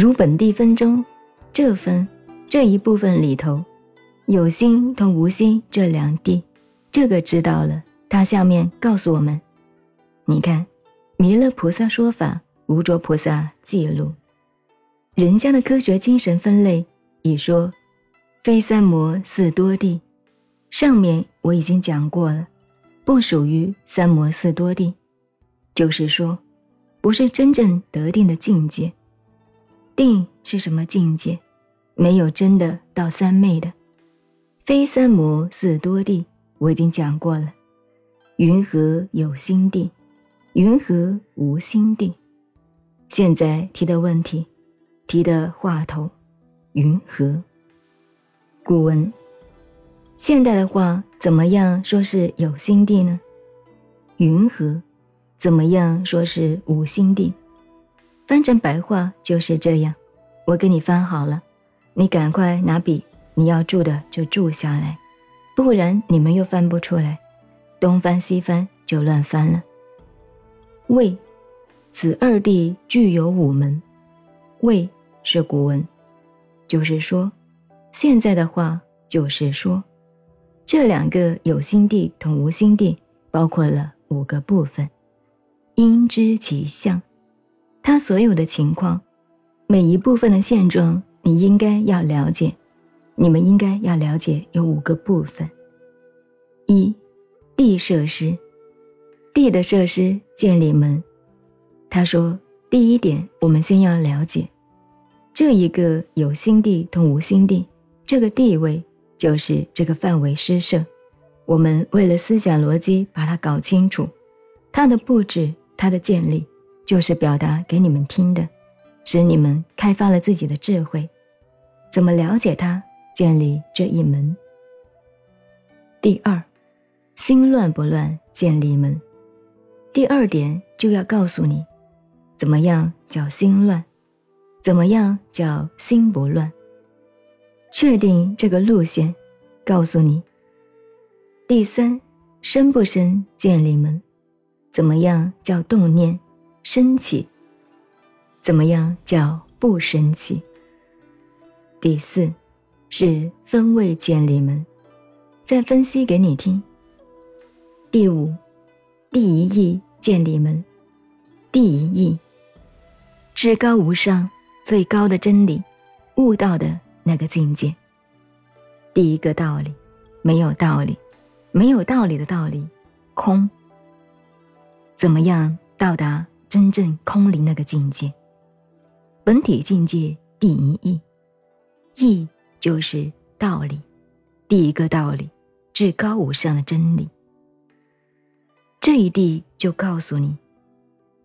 如本地分中，这分这一部分里头，有心同无心这两地，这个知道了。他下面告诉我们，你看，弥勒菩萨说法，无着菩萨记录，人家的科学精神分类已说，非三摩四多地，上面我已经讲过了，不属于三摩四多地，就是说，不是真正得定的境界。定是什么境界？没有真的到三昧的，非三摩四多地，我已经讲过了。云何有心地？云何无心地？现在提的问题，提的话头，云何？古文。现代的话，怎么样说是有心地呢？云何？怎么样说是无心地？翻成白话就是这样。我给你翻好了，你赶快拿笔，你要注的就注下来，不然你们又翻不出来。东翻西翻就乱翻了。魏，此二地具有五门。魏是古文，就是说，现在的话就是说，这两个有心地同无心地包括了五个部分，应知其相，他所有的情况，每一部分的现状，你应该要了解。你们应该要了解有五个部分，一。地设施，地的设施建立门。他说：“第一点，我们先要了解，这一个有心地同无心地，这个地位就是这个范围施设。我们为了思想逻辑把它搞清楚，它的布置、它的建立，就是表达给你们听的，使你们开发了自己的智慧，怎么了解它，建立这一门。第二。”心乱不乱，建立门。第二点就要告诉你，怎么样叫心乱，怎么样叫心不乱。确定这个路线，告诉你。第三，深不生建立门，怎么样叫动念升起，怎么样叫不生气。第四，是分位建立门，再分析给你听。第五，第一义建立门。第一义，至高无上、最高的真理，悟道的那个境界。第一个道理，没有道理，没有道理的道理，空。怎么样到达真正空灵那个境界？本体境界第一义，义就是道理，第一个道理，至高无上的真理。这一地就告诉你，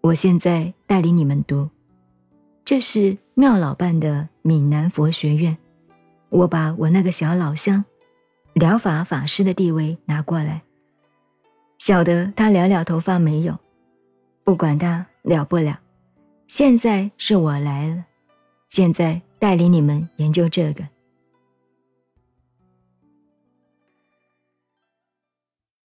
我现在带领你们读，这是妙老办的闽南佛学院。我把我那个小老乡，疗法法师的地位拿过来，晓得他了了头发没有？不管他了不了，现在是我来了，现在带领你们研究这个。